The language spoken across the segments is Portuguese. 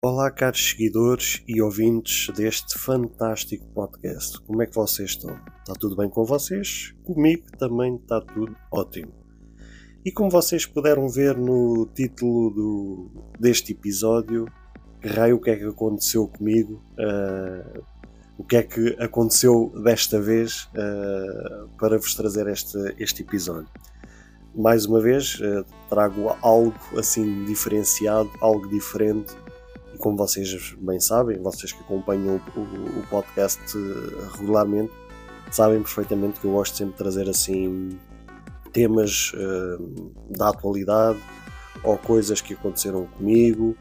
Olá, caros seguidores e ouvintes deste fantástico podcast. Como é que vocês estão? Está tudo bem com vocês? Comigo também está tudo ótimo. E como vocês puderam ver no título do, deste episódio, que raio o que é que aconteceu comigo, uh, o que é que aconteceu desta vez uh, para vos trazer este, este episódio. Mais uma vez, uh, trago algo assim diferenciado, algo diferente como vocês bem sabem, vocês que acompanham o, o, o podcast eh, regularmente, sabem perfeitamente que eu gosto sempre de trazer assim temas uh, da atualidade ou coisas que aconteceram comigo,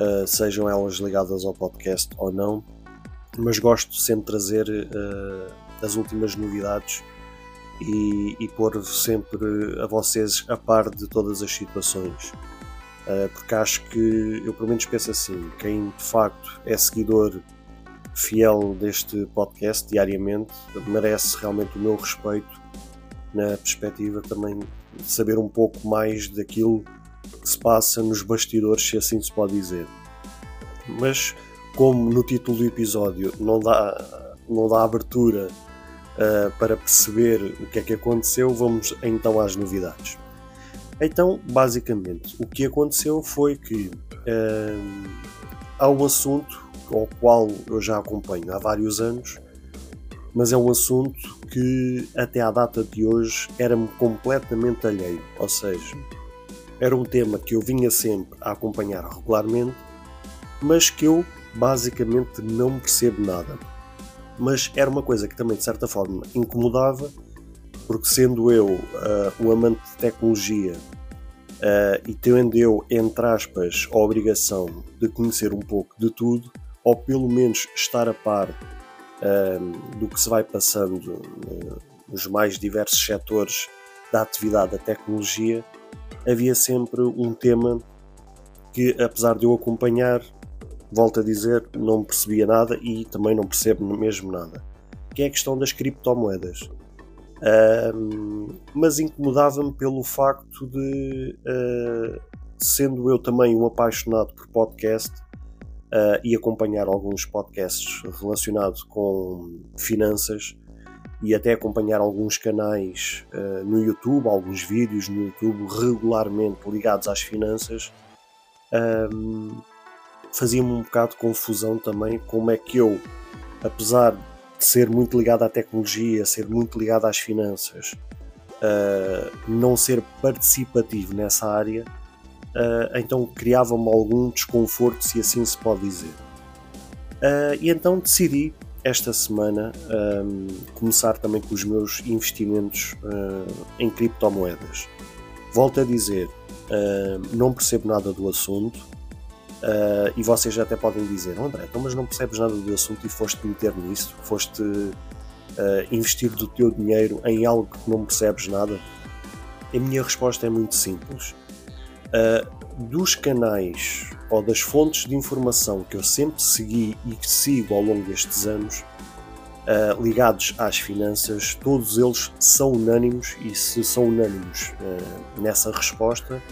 uh, sejam elas ligadas ao podcast ou não, mas gosto sempre de trazer uh, as últimas novidades e, e pôr sempre a vocês a par de todas as situações. Eh, porque acho que eu pelo menos penso assim: quem de facto é seguidor fiel deste podcast diariamente merece realmente o meu respeito na perspectiva também de saber um pouco mais daquilo que se passa nos bastidores, se assim se pode dizer. Mas como no título do episódio não dá, não dá abertura uh, para perceber o que é que aconteceu, vamos então às novidades. Então, basicamente, o que aconteceu foi que uh, há um assunto ao qual eu já acompanho há vários anos, mas é um assunto que até à data de hoje era-me completamente alheio. Ou seja, era um tema que eu vinha sempre a acompanhar regularmente, mas que eu basicamente não percebo nada. Mas era uma coisa que também de certa forma incomodava porque sendo eu uh, um amante de tecnologia uh, e tendo eu, entre aspas, a obrigação de conhecer um pouco de tudo, ou pelo menos estar a par uh, do que se vai passando nos mais diversos setores da atividade da tecnologia, havia sempre um tema que, apesar de eu acompanhar, volto a dizer, não percebia nada e também não percebo mesmo nada, que é a questão das criptomoedas mas incomodava-me pelo facto de, uh, sendo eu também um apaixonado por podcast uh, e acompanhar alguns podcasts relacionados com finanças e até acompanhar alguns canais uh, no YouTube, alguns vídeos no YouTube regularmente ligados às finanças, fazia-me um bocado de confusão também como é que eu, apesar ser muito ligado à tecnologia, ser muito ligado às finanças, uh, não ser participativo nessa área, uh, então criava-me algum desconforto, se assim se pode dizer. Uh, e então decidi esta semana começar também com os meus investimentos em criptomoedas. Volto a dizer, não percebo nada do assunto, Uh, e vocês até podem dizer, André, então, mas não percebes nada do assunto e foste meter nisso, foste uh, investir do teu dinheiro em algo que não percebes nada? A minha resposta é muito simples. Uh, dos canais ou das fontes de informação que eu sempre segui e que sigo ao longo destes anos, ligados às finanças, todos eles são unânimos e se são unânimos nessa resposta,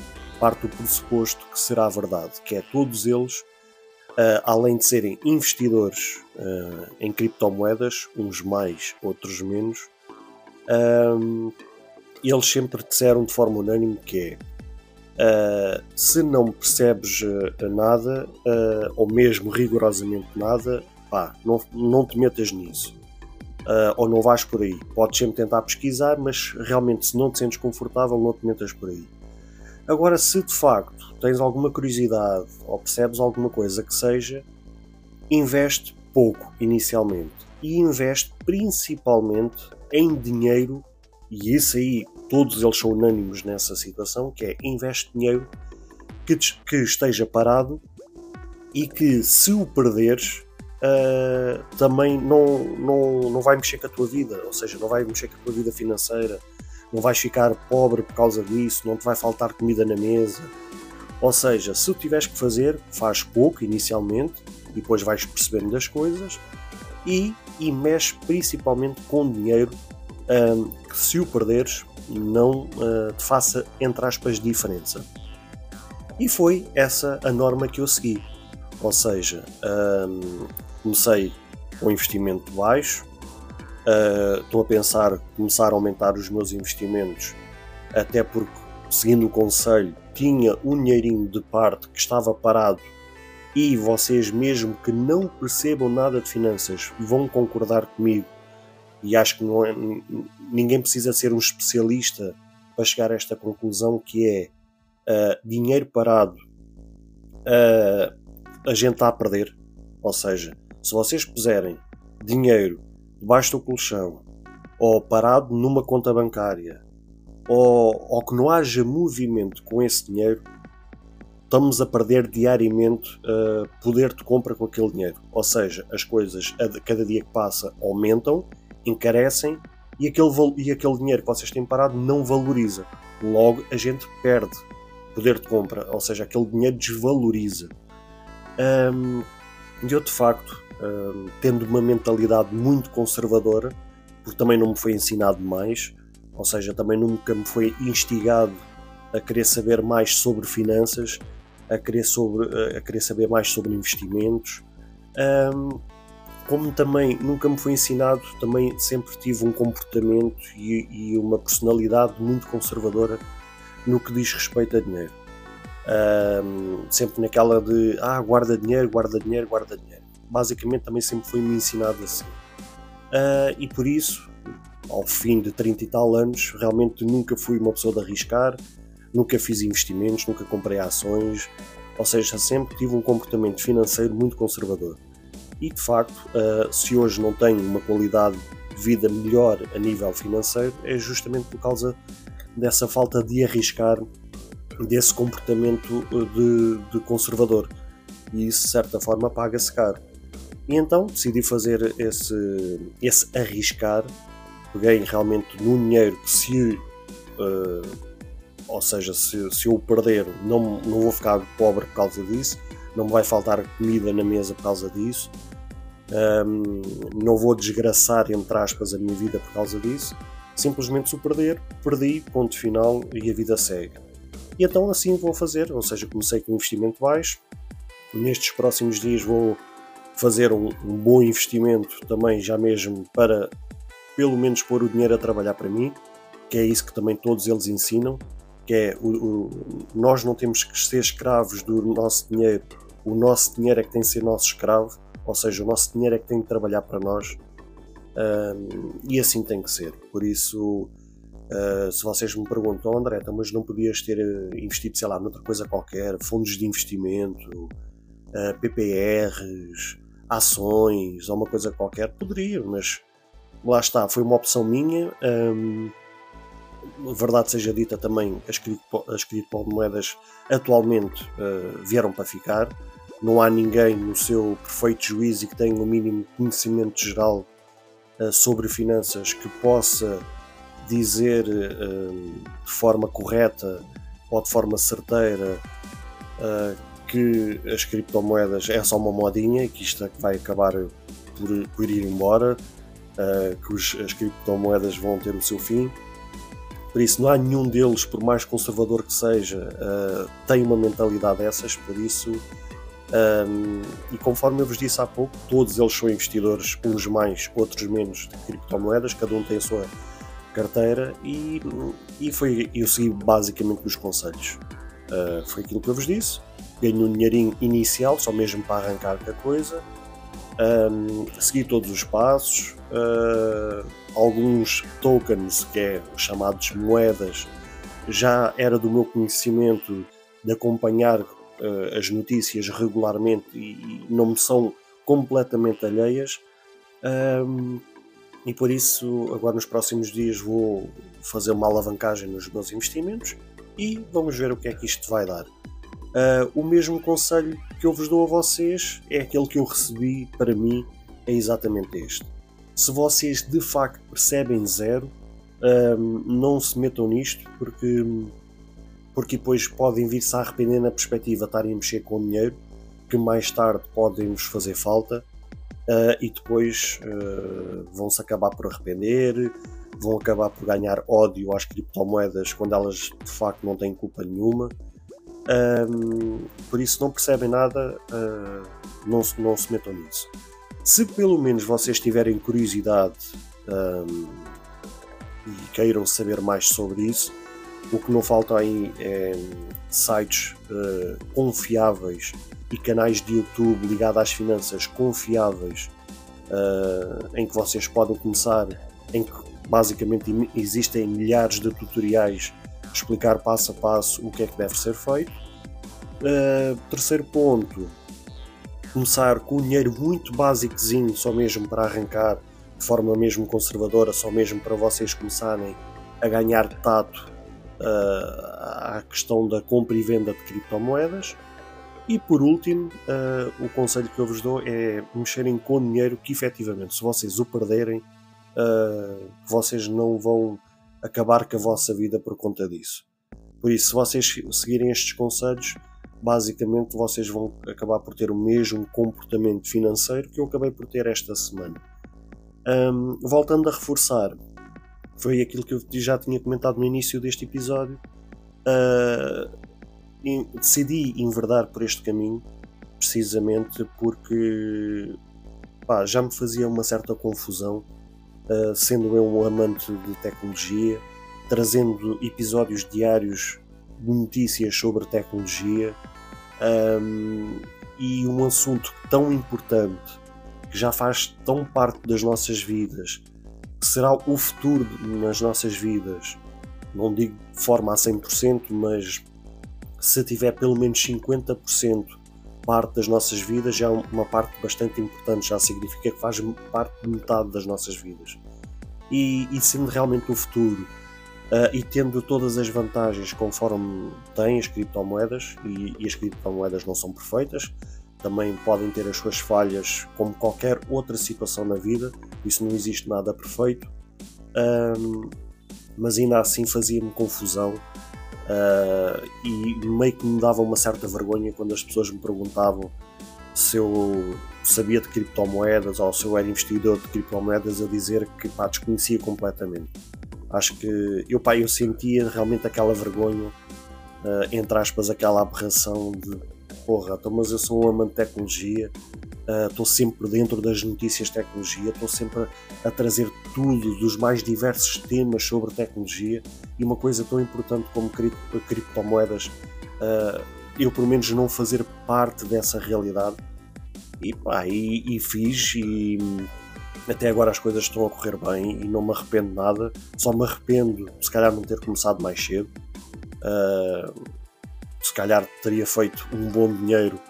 parte do pressuposto que será verdade, que é todos eles, uh, além de serem investidores uh, em criptomoedas, uns mais, outros menos, uh, eles sempre disseram de forma unânime que é se não percebes nada, ou mesmo rigorosamente nada, pá, não, não te metas nisso. ou não vais por aí. Podes sempre tentar pesquisar, mas realmente se não te sentes confortável, não te metas por aí. Agora, se de facto tens alguma curiosidade ou percebes alguma coisa que seja, investe pouco inicialmente. E investe principalmente em dinheiro, e isso aí todos eles são unânimos nessa situação, que é investe dinheiro que, que esteja parado e que se o perderes uh, também não, não, não vai mexer com a tua vida, ou seja, não vai mexer com a tua vida financeira, não vais ficar pobre por causa disso, não te vai faltar comida na mesa. Ou seja, se o tiveres que fazer, faz pouco inicialmente, e depois vais percebendo das coisas e, e mexe principalmente com dinheiro um, que se o perderes não uh, te faça, entre aspas, diferença. E foi essa a norma que eu segui. Ou seja, um, comecei com investimento baixo, uh, estou a pensar começar a aumentar os meus investimentos, até porque, seguindo o conselho, tinha um dinheirinho de parte que estava parado e vocês, mesmo que não percebam nada de finanças, vão concordar comigo. E acho que é, ninguém precisa ser um especialista para chegar a esta conclusão que é uh, dinheiro parado uh, a gente está a perder. Ou seja, se vocês puserem dinheiro debaixo do colchão ou parado numa conta bancária ou, ou que não haja movimento com esse dinheiro, estamos a perder diariamente uh, poder de compra com aquele dinheiro. Ou seja, as coisas a cada dia que passa aumentam, encarecem e aquele, e aquele dinheiro que vocês têm parado não valoriza. Logo a gente perde poder de compra, ou seja, aquele dinheiro desvaloriza. Um, eu de facto, tendo uma mentalidade muito conservadora, porque também não me foi ensinado mais, ou seja, também nunca me foi instigado a querer saber mais sobre finanças, a querer, sobre, a querer saber mais sobre investimentos. Um, como também nunca me foi ensinado, também sempre tive um comportamento e, e, uma personalidade muito conservadora no que diz respeito a dinheiro. Um, sempre naquela de ah, guarda dinheiro, guarda dinheiro, guarda dinheiro. Basicamente também sempre foi-me ensinado assim. Uh, e por isso, ao fim de 30 e tal anos, realmente nunca fui uma pessoa de arriscar, nunca fiz investimentos, nunca comprei ações, ou seja, sempre tive um comportamento financeiro muito conservador. E de facto, uh, se hoje não tenho uma qualidade de vida melhor a nível financeiro, é justamente por causa dessa falta de arriscar, desse comportamento ah, de, de conservador. E isso, de certa forma, paga-se caro. E então decidi fazer esse, esse arriscar. Peguei realmente num dinheiro que, se uh, ou seja, se, se eu perder, não, não vou ficar pobre por causa disso, não me vai faltar comida na mesa por causa disso, um, não vou desgraçar, entre aspas, a minha vida por causa disso. Simplesmente se o perder, perdi, ponto final e a vida segue. E então assim vou fazer, ou seja, comecei com um investimento baixo. Nestes próximos dias vou fazer um, um bom investimento também, já mesmo para pelo menos pôr o dinheiro a trabalhar para mim, que é isso que também todos eles ensinam que é o, o, nós não temos que ser escravos do nosso dinheiro, o nosso dinheiro é que tem de ser nosso escravo, ou seja, o nosso dinheiro é que tem de trabalhar para nós um, e assim tem que ser. Por isso, uh, se vocês me perguntam, André, então, mas não podias ter eh, investido, sei lá, noutra coisa qualquer, fundos de investimento, uh, eh, PPRs, ações, ou uma coisa qualquer, poderia, mas lá está, foi uma opção minha. Um, verdade seja dita também, as, cripto, as criptomoedas atualmente uh, vieram para ficar. Não há ninguém no seu perfeito juízo e que tenha o mínimo conhecimento geral uh, sobre finanças que possa dizer uh, de forma correta ou de forma certeira que as criptomoedas é só uma modinha e que isto é vai acabar por, por ir embora, que os, as criptomoedas vão ter o seu fim por isso, não há nenhum deles, por mais conservador que seja, uh, tem uma mentalidade dessas. Por isso, um, ehm, e conforme eu vos disse há pouco, todos eles são investidores, uns mais, outros menos, de criptomoedas, cada um tem a sua carteira e, e foi, eu segui basicamente os conselhos. Uh, foi aquilo que eu vos disse. Ganho um dinheirinho inicial, só mesmo para arrancar a coisa. Um, segui todos os passos. Uh, alguns tokens, que é os chamados moedas, já era do meu conhecimento de acompanhar uh, as notícias regularmente e, e, não me são completamente alheias. Um, e por isso, agora nos próximos dias, vou fazer uma alavancagem nos meus investimentos e vamos ver o que é que isto vai dar. Uh, o mesmo conselho que eu vos dou a vocês é aquele que eu recebi para mim, é exatamente este. Se vocês de facto percebem zero, uh, não se metam nisto, porque, porque depois podem vir-se a arrepender na perspectiva de estarem a mexer com dinheiro, que mais tarde podem-vos fazer falta, uh, e depois vão-se acabar por arrepender, vão acabar por ganhar ódio às criptomoedas quando elas de facto não têm culpa nenhuma. Um, por isso não percebem nada, uh, não, se, não se metam nisso. Se pelo menos vocês tiverem curiosidade um, e queiram saber mais sobre isso, o que não falta aí é sites uh, confiáveis e canais de YouTube ligados às finanças confiáveis uh, em que vocês podem começar, em que basicamente existem milhares de tutoriais explicar passo a passo o que é que deve ser feito. Uh, terceiro ponto, começar com um dinheiro muito básicozinho, só mesmo para arrancar, de forma mesmo conservadora, só mesmo para vocês começarem a ganhar tato uh, à questão da compra e venda de criptomoedas. E por último, uh, o conselho que eu vos dou é mexerem com dinheiro que efetivamente, se vocês o perderem, uh, vocês não vão acabar com a vossa vida por conta disso. Por isso, se vocês seguirem estes conselhos, basicamente vocês vão acabar por ter o mesmo comportamento financeiro que eu acabei por ter esta semana. Um, voltando a reforçar, foi aquilo que eu já tinha comentado no início deste episódio. Uh, decidi enverdar por este caminho precisamente porque pá, já me fazia uma certa confusão uh, sendo eu um amante de tecnologia, trazendo episódios diários de notícias sobre tecnologia um, e um assunto tão importante que já faz tão parte das nossas vidas, que será o futuro nas nossas vidas. Não digo de forma a 100%, mas se tiver pelo menos 50% parte das nossas vidas já é uma parte bastante importante, já significa que faz parte de metade das nossas vidas. E, e sendo realmente o futuro uh, e tendo todas as vantagens conforme tem as criptomoedas, e, e as criptomoedas não são perfeitas, também podem ter as suas falhas como qualquer outra situação na vida, isso não existe nada perfeito, um, mas ainda assim fazia-me confusão Uh, e meio que me dava uma certa vergonha quando as pessoas me perguntavam se eu sabia de criptomoedas ou se eu era investidor de criptomoedas a dizer que pá, desconhecia completamente. Acho que eu, pá, eu sentia realmente aquela vergonha, uh, entre aspas, aquela aberração de porra, então, mas eu sou um amante de tecnologia, estou uh, sempre dentro das notícias de tecnologia, estou sempre a trazer tudo dos mais diversos temas sobre tecnologia e uma coisa tão importante como cripto, criptomoedas, uh, eu pelo menos não fazer parte dessa realidade. E, pá, e, e fiz e até agora as coisas estão a correr bem e não me arrependo nada. Só me arrependo, se calhar, não ter começado mais cedo. Uh, se calhar teria feito um bom dinheiro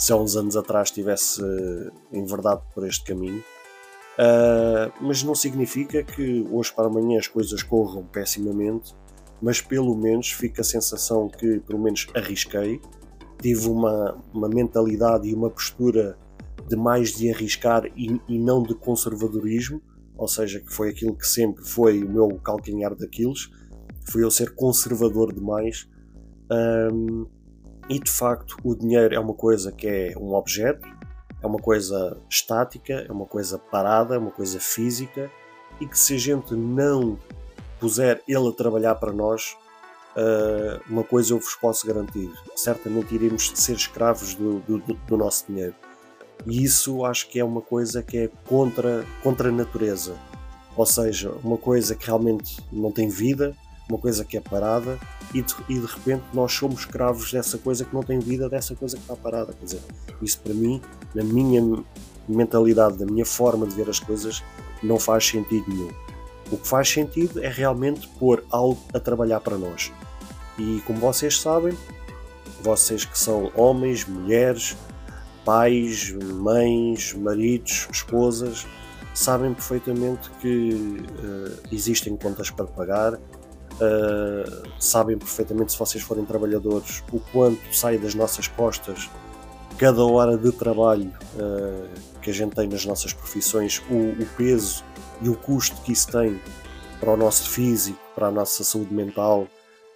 se há uns anos atrás tivesse enverdado por este caminho. Uh, mas não significa que hoje para amanhã as coisas corram pessimamente, mas pelo menos fica a sensação que pelo menos arrisquei, tive uma, uma mentalidade e uma postura de mais de arriscar e, e não de conservadorismo, ou seja, que foi aquilo que sempre foi o meu calcanhar daqueles, foi eu ser conservador demais. Um, e de facto, o dinheiro é uma coisa que é um objeto, é uma coisa estática, é uma coisa parada, é uma coisa física e que se a gente não puser ele a trabalhar para nós, uh, uma coisa eu vos posso garantir: certamente iremos ser escravos do, do, do, nosso dinheiro. E isso acho que é uma coisa que é contra, contra a natureza. Ou seja, uma coisa que realmente não tem vida, uma coisa que é parada e de, e de, repente nós somos escravos dessa coisa que não tem vida, dessa coisa que está parada. Quer dizer, isso para mim, na minha mentalidade, na minha forma de ver as coisas, não faz sentido nenhum. O que faz sentido é realmente pôr algo a trabalhar para nós. E como vocês sabem, vocês que são homens, mulheres, pais, mães, maridos, esposas, sabem perfeitamente que uh, existem contas para pagar, Uh, sabem perfeitamente, se vocês forem trabalhadores, o quanto sai das nossas costas cada hora de trabalho uh, que a gente tem nas nossas profissões, o, o, peso e o custo que isso tem para o nosso físico, para a nossa saúde mental,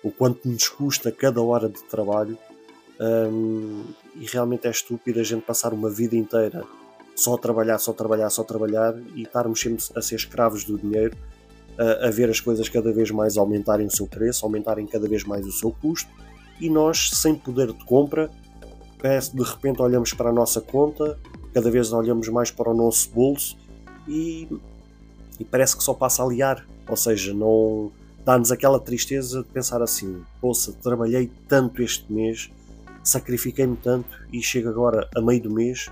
o quanto nos custa cada hora de trabalho. Um, e realmente é estúpido a gente passar uma vida inteira só a trabalhar, só a trabalhar, só a trabalhar e estarmos sempre a ser escravos do dinheiro a, a ver as coisas cada vez mais aumentarem o seu preço, aumentarem cada vez mais o seu custo e nós, sem poder de compra, de repente olhamos para a nossa conta, cada vez olhamos mais para o nosso bolso e, e parece que só passa a liar. Ou seja, não dá-nos aquela tristeza de pensar assim: poxa, trabalhei tanto este mês, sacrifiquei-me tanto e chego agora a meio do mês,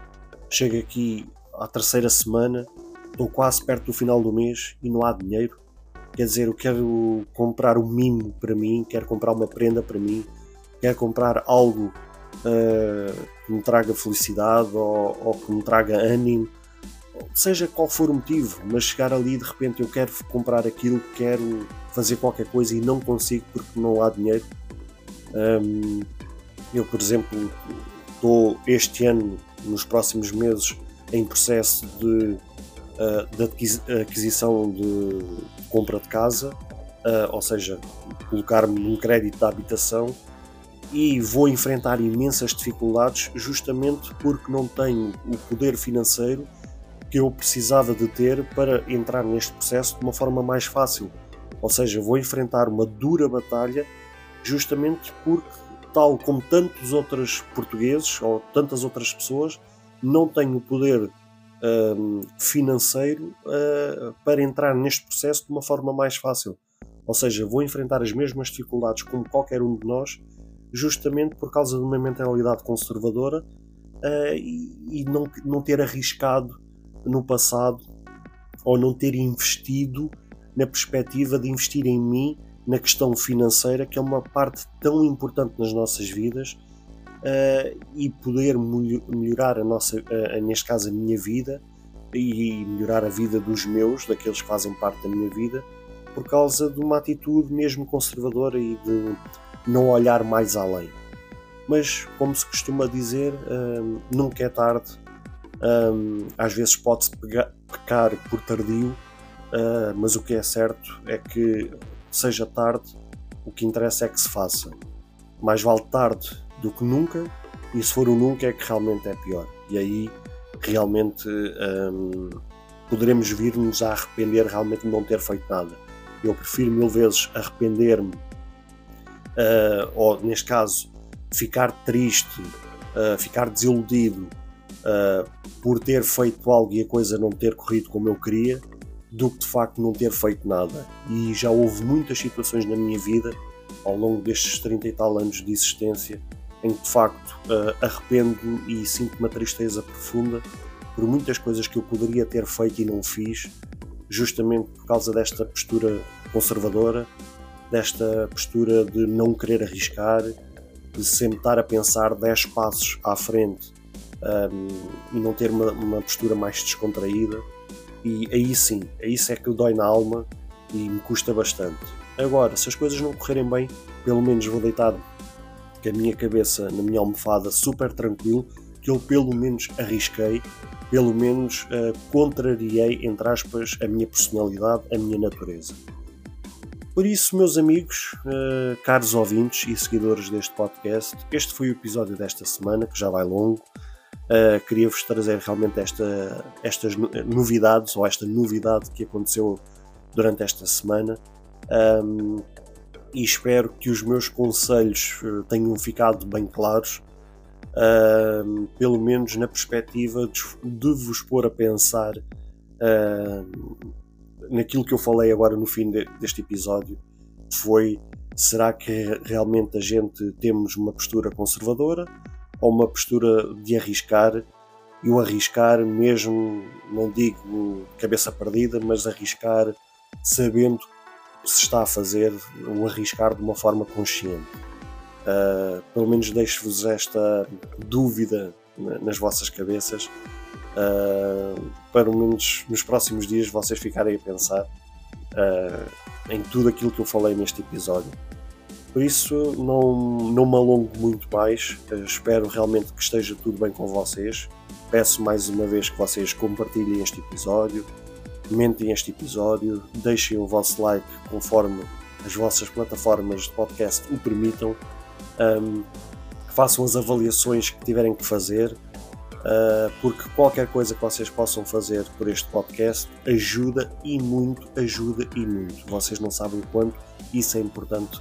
chego aqui à terceira semana, estou quase perto do final do mês e não há dinheiro. Quer dizer, eu quero comprar um mimo para mim, quero comprar uma prenda para mim, quero comprar algo uh, que me traga felicidade ou, ou, que me traga ânimo, seja qual for o motivo, mas chegar ali de repente eu quero comprar aquilo, quero fazer qualquer coisa e não consigo porque não há dinheiro. Um, eu, por exemplo, estou este ano, nos próximos meses, em processo de uh, de aquisição de, compra de casa, uh, ou seja, colocar-me num crédito de habitação e vou enfrentar imensas dificuldades justamente porque não tenho o poder financeiro que eu precisava de ter para entrar neste processo de uma forma mais fácil. Ou seja, vou enfrentar uma dura batalha justamente porque, tal como tantos outros portugueses ou tantas outras pessoas, não tenho o poder financeiro uh, para entrar neste processo de uma forma mais fácil. Ou seja, vou enfrentar as mesmas dificuldades como qualquer um de nós, justamente por causa de uma mentalidade conservadora uh, e, e não, não ter arriscado no passado ou não ter investido na perspectiva de investir em mim na questão financeira, que é uma parte tão importante nas nossas vidas uh, e poder melhorar a nossa, uh, neste caso a minha vida e melhorar a vida dos meus, daqueles que fazem parte da minha vida, por causa de uma atitude mesmo conservadora e de não olhar mais além. Mas, como se costuma dizer, um, nunca é tarde. Um, às vezes pode-se pecar por tardio, uh, mas o que é certo é que, seja tarde, o que interessa é que se faça. Mais vale tarde do que nunca, e se for o nunca é que realmente é pior. E aí realmente um, poderemos vir-nos a arrepender realmente de não ter feito nada. Eu prefiro mil vezes arrepender-me, uh, ou neste caso, ficar triste, uh, ficar desiludido uh, por ter feito algo e a coisa não ter corrido como eu queria, do que de facto não ter feito nada. E já houve muitas situações na minha vida, ao longo destes 30 e tal anos de existência, em que de facto uh, arrependo e sinto uma tristeza profunda por muitas coisas que eu poderia ter feito e não fiz, justamente por causa desta postura conservadora, desta postura de não querer arriscar, de sempre estar a pensar 10 passos à frente um, e não ter uma, uma, postura mais descontraída. E aí sim, isso é que dói na alma e me custa bastante. Agora, se as coisas não correrem bem, pelo menos vou deitar com a minha cabeça na minha almofada super tranquilo, que eu pelo menos arrisquei, pelo menos uh, contrariei, entre aspas, a minha personalidade, a minha natureza. Por isso, meus amigos, uh, caros ouvintes e seguidores deste podcast, este foi o episódio desta semana, que já vai longo. Uh, Queria-vos trazer realmente esta, estas novidades, ou esta novidade que aconteceu durante esta semana. Um, e espero que os meus conselhos eh, tenham ficado bem claros, uh, pelo menos na perspectiva de, de vos pôr a pensar uh, naquilo que eu falei agora no fim de, deste episódio. Foi será que realmente a gente temos uma postura conservadora ou uma postura de arriscar? E o arriscar, mesmo, não digo cabeça perdida, mas arriscar sabendo se está a fazer o arriscar de uma forma consciente. Uh, pelo menos deixo-vos esta dúvida nas vossas cabeças, uh, para pelo menos nos próximos dias vocês ficarem a pensar uh, em tudo aquilo que eu falei neste episódio. Por isso, não, não me alongo muito mais. espero realmente que esteja tudo bem com vocês. Peço mais uma vez que vocês compartilhem este episódio, comentem este episódio, deixem o vosso like conforme as vossas plataformas de podcast o permitam, um, façam as avaliações que tiverem que fazer, uh, porque qualquer coisa que vocês possam fazer por este podcast ajuda e muito, ajuda e muito. Vocês não sabem o quanto isso é importante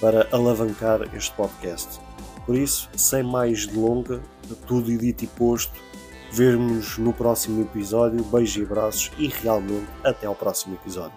para alavancar este podcast. Por isso, sem mais delonga, tudo dito e posto, vermos no próximo episódio. Beijos e abraços e realmente até ao próximo episódio.